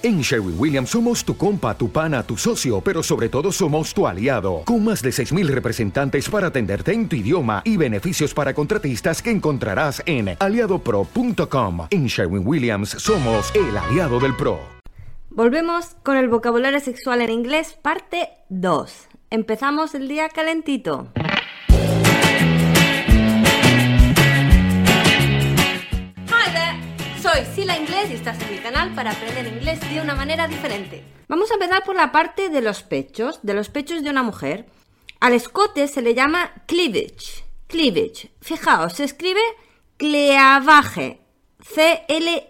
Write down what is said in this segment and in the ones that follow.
En Sherwin Williams somos tu compa, tu pana, tu socio, pero sobre todo somos tu aliado, con más de 6.000 representantes para atenderte en tu idioma y beneficios para contratistas que encontrarás en aliadopro.com. En Sherwin Williams somos el aliado del PRO. Volvemos con el vocabulario sexual en inglés, parte 2. Empezamos el día calentito. Soy Sila Inglés y estás en mi canal para aprender inglés de una manera diferente. Vamos a empezar por la parte de los pechos, de los pechos de una mujer. Al escote se le llama cleavage. Cleavage. Fijaos, se escribe cleavage. C-L-E-A-V-A-G-E.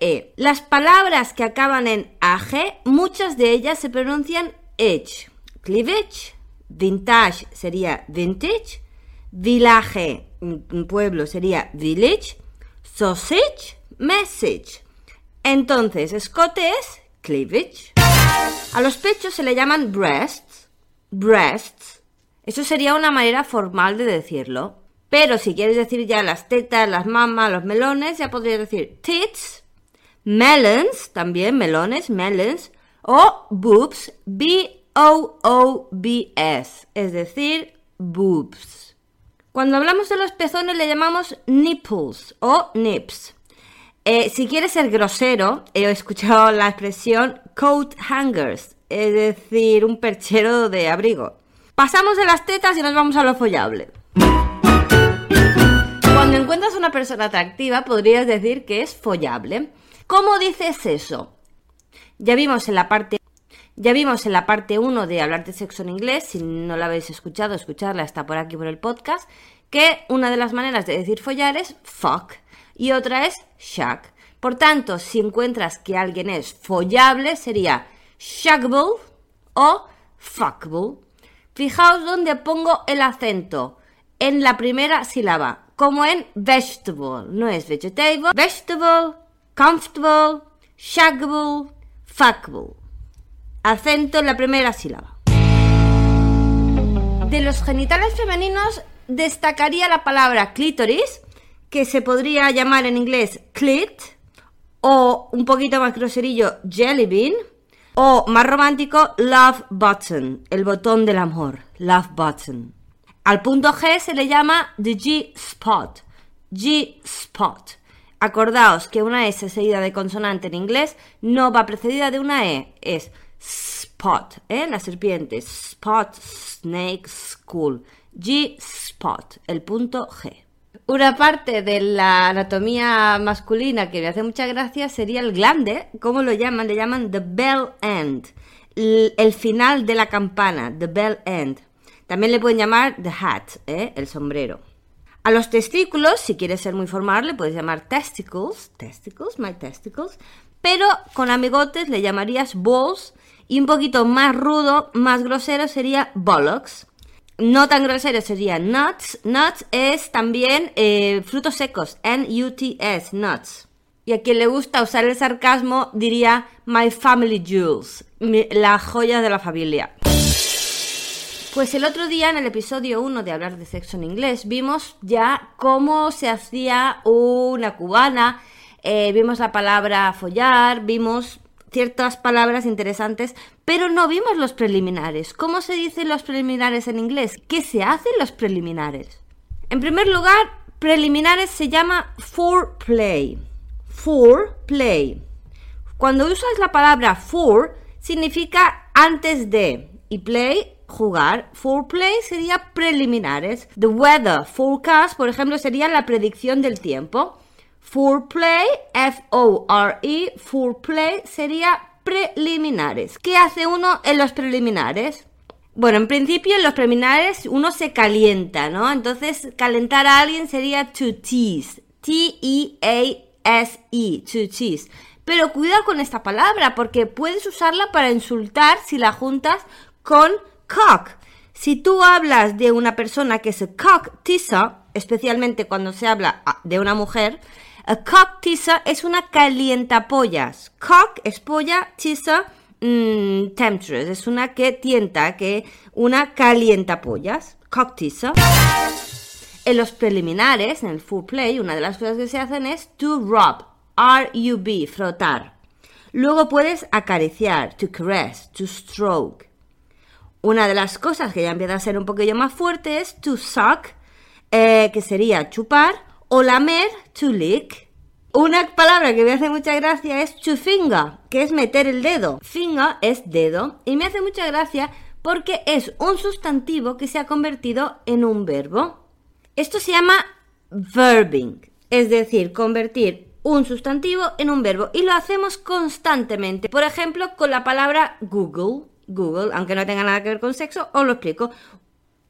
-E. Las palabras que acaban en AG, muchas de ellas se pronuncian edge. Cleavage, vintage sería vintage, village, un pueblo sería village, sausage, message. Entonces, escote es cleavage. A los pechos se le llaman breasts, breasts. Eso sería una manera formal de decirlo. Pero si quieres decir ya las tetas, las mamas, los melones, ya podrías decir tits, melons, también melones, melons, o boobs, B-O-O-B-S, es decir, boobs. Cuando hablamos de los pezones le llamamos nipples o nips. Eh, si quieres ser grosero, he escuchado la expresión coat hangers, es decir, un perchero de abrigo. Pasamos de las tetas y nos vamos a lo follable. Cuando encuentras una persona atractiva, podrías decir que es follable. ¿Cómo dices eso? Ya vimos en la parte ya vimos en la parte 1 de hablar de sexo en inglés, si no la habéis escuchado, escucharla está por aquí por el podcast, que una de las maneras de decir follar es fuck y otra es shack. Por tanto, si encuentras que alguien es follable, sería shackable o fuckable. Fijaos dónde pongo el acento, en la primera sílaba, como en vegetable, no es vegetable, vegetable, comfortable, shaggable, fuckable. Acento en la primera sílaba. De los genitales femeninos destacaría la palabra clítoris, que se podría llamar en inglés clit, o un poquito más groserillo jelly bean, o más romántico love button, el botón del amor, love button. Al punto G se le llama the G-spot. G-spot. Acordaos que una S seguida de consonante en inglés no va precedida de una E. Es spot, ¿eh? La serpiente. Spot, snake, school. G-spot, el punto G. Una parte de la anatomía masculina que me hace mucha gracia sería el glande. ¿Cómo lo llaman? Le llaman the bell end. El final de la campana, the bell end. También le pueden llamar the hat, ¿eh? el sombrero. A los testículos, si quieres ser muy formal, le puedes llamar testicles, testicles, my testicles, pero con amigotes le llamarías balls y un poquito más rudo, más grosero sería bollocks. No tan grosero sería nuts. Nuts es también eh, frutos secos, N-U-T-S, nuts. Y a quien le gusta usar el sarcasmo diría my family jewels, la joya de la familia. Pues el otro día en el episodio 1 de hablar de sexo en inglés vimos ya cómo se hacía una cubana, eh, vimos la palabra follar, vimos ciertas palabras interesantes, pero no vimos los preliminares. ¿Cómo se dicen los preliminares en inglés? ¿Qué se hacen los preliminares? En primer lugar, preliminares se llama foreplay. Foreplay. Cuando usas la palabra for, significa antes de y play jugar. Foreplay sería preliminares. The weather forecast, por ejemplo, sería la predicción del tiempo. Foreplay, F-O-R-E, foreplay sería preliminares. ¿Qué hace uno en los preliminares? Bueno, en principio en los preliminares uno se calienta, ¿no? Entonces, calentar a alguien sería to tease. T-E-A-S-E, to tease. Pero cuidado con esta palabra porque puedes usarla para insultar si la juntas con cock. Si tú hablas de una persona que es cock teaser, especialmente cuando se habla ah, de una mujer, a cock teaser es una calientapollas. Cock es polla, teaser, mm, temptress, es una que tienta, que una calientapollas. Cock teaser. En los preliminares, en el full play, una de las cosas que se hacen es to rub. R-U-B, frotar. Luego puedes acariciar, to caress, to stroke. Una de las cosas que ya empieza a ser un poquillo más fuerte es to suck, eh, que sería chupar, o lamer, to lick. Una palabra que me hace mucha gracia es to finger, que es meter el dedo. Finger es dedo y me hace mucha gracia porque es un sustantivo que se ha convertido en un verbo. Esto se llama verbing, es decir, convertir un sustantivo en un verbo y lo hacemos constantemente. Por ejemplo, con la palabra Google. Google, aunque no tenga nada que ver con sexo, os lo explico.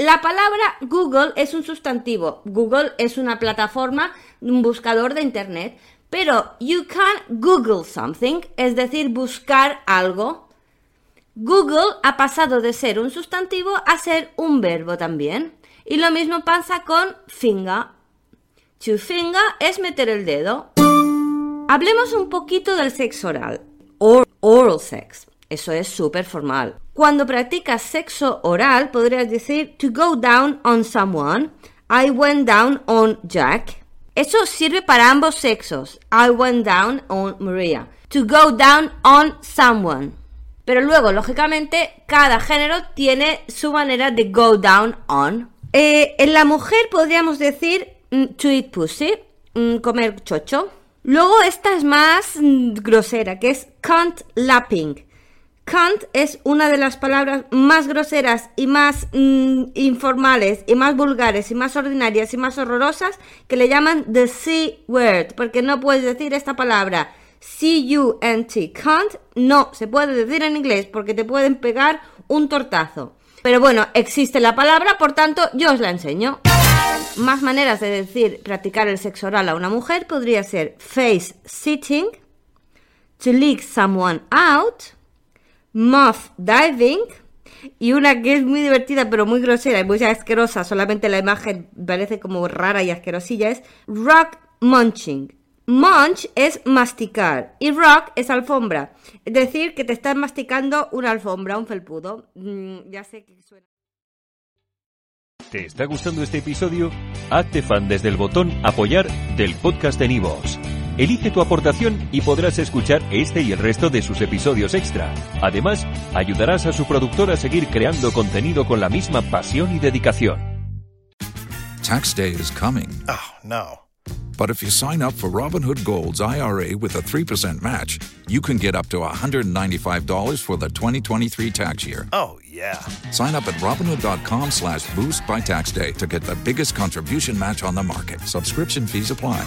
La palabra Google es un sustantivo. Google es una plataforma, un buscador de Internet. Pero you can Google something, es decir, buscar algo. Google ha pasado de ser un sustantivo a ser un verbo también. Y lo mismo pasa con finger. To finger es meter el dedo. Hablemos un poquito del sexo oral. oral sex. Eso es súper formal. Cuando practicas sexo oral, podrías decir to go down on someone. I went down on Jack. Eso sirve para ambos sexos. I went down on Maria. To go down on someone. Pero luego, lógicamente, cada género tiene su manera de go down on. Eh, en la mujer podríamos decir mm, to eat pussy, mm, comer chocho. Luego esta es más mm, grosera, que es cunt lapping. Cunt es una de las palabras más groseras y más informales y más vulgares y más ordinarias y más horrorosas que le llaman the C word, porque no puedes decir esta palabra C-U-N-T, no se puede decir en inglés porque te pueden pegar un tortazo. Pero bueno, existe la palabra, por tanto, yo os la enseño. Más maneras de decir practicar el sexo oral a una mujer podría ser face sitting, to lick someone out, mouth diving, y una que es muy divertida pero muy grosera y muy asquerosa, solamente la imagen parece como rara y asquerosilla, es rock munching. Munch es masticar y rock es alfombra. Es decir, que te estás masticando una alfombra, un felpudo. Mm, ya sé que suena. ¿Te está gustando este episodio? Hazte fan desde el botón Apoyar del podcast de Nivos. Elige tu aportación y podrás escuchar este y el resto de sus episodios extra. Además, ayudarás a su productor a seguir creando contenido con la misma pasión y dedicación. Tax day is coming. Oh, no. But if you sign up for Robinhood Gold's IRA with a 3% match, you can get up to $195 for the 2023 tax year. Oh, yeah. Sign up at Robinhood.com slash boost by tax day to get the biggest contribution match on the market. Subscription fees apply.